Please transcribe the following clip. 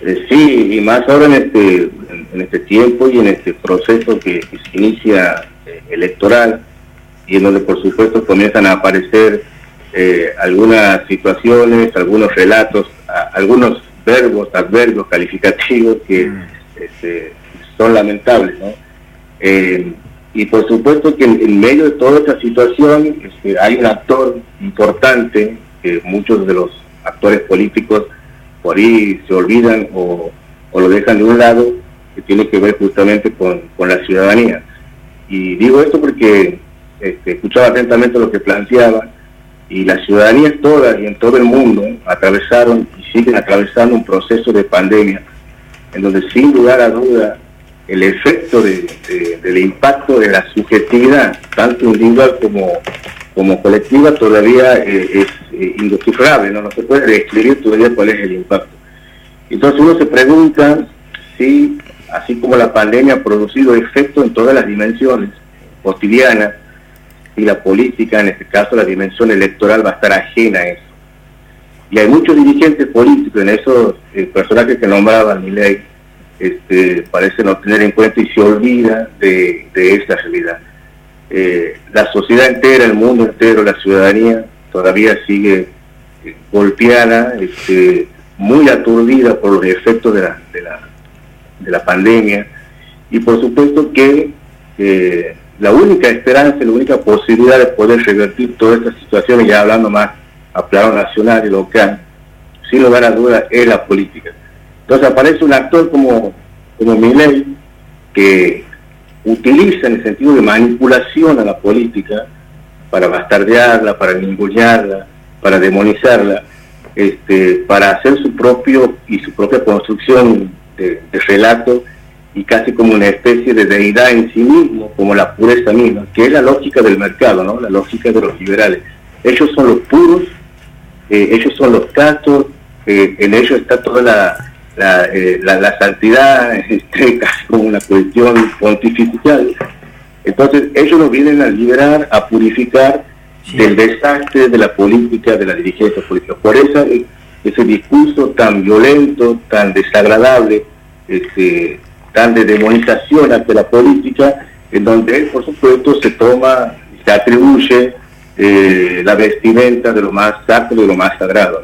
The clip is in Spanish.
Eh, sí, y más ahora en este, en, este tiempo y en este proceso que, se inicia eh, electoral y en donde por supuesto comienzan a aparecer eh, algunas situaciones, algunos relatos, algunos verbos, adverbios, calificativos que mm. este, son lamentables. ¿no? y por supuesto que en, medio de toda esta situación este, hay un actor importante que muchos de los actores políticos por ahí se olvidan o, lo dejan de un lado, que tiene que ver justamente con, la ciudadanía. Y digo esto porque este, escuchaba atentamente lo que planteaba y las ciudadanías todas y en todo el mundo atravesaron y siguen atravesando un proceso de pandemia en donde sin lugar a duda el efecto del impacto de la subjetividad, tanto individual como como colectiva todavía eh, es eh, ¿no? se puede describir todavía cuál es el impacto. Entonces uno se pregunta si, así como la pandemia ha producido efecto en todas las dimensiones cotidianas, y la política, en este caso la dimensión electoral, va a estar ajena a eso. Y hay muchos dirigentes políticos en esos eh, personajes que nombraban mi ley, este, parece no tener en cuenta y se olvida de, de esta realidad. Eh, la sociedad entera, el mundo entero, la ciudadanía todavía sigue eh, golpeada, este, muy aturdida por los efectos de la, de la, pandemia y por supuesto que eh, la única esperanza, la única posibilidad de poder revertir todas estas situaciones, ya hablando más a plano nacional y local, sin lugar a dudas, es la política. Entonces aparece un actor como, como Miley, que utiliza en el sentido de manipulación a la política para bastardearla, para ningunearla, para demonizarla, este, para hacer su propio y su propia construcción de, relato y casi como una especie de deidad en sí mismo, como la pureza misma, que es la lógica del mercado, ¿no? la lógica de los liberales. Ellos son los puros, eh, ellos son los castos, eh, en ellos está toda la, la, eh, la, santidad este, casi como una cuestión pontifical. Entonces ellos nos vienen a liberar, a purificar del desastre de la política, de la dirigencia política. Por eso ese discurso tan violento, tan desagradable, este, tan de demonización ante la política, en donde por supuesto se toma, se atribuye eh, la vestimenta de lo más sacro, de lo más sagrado.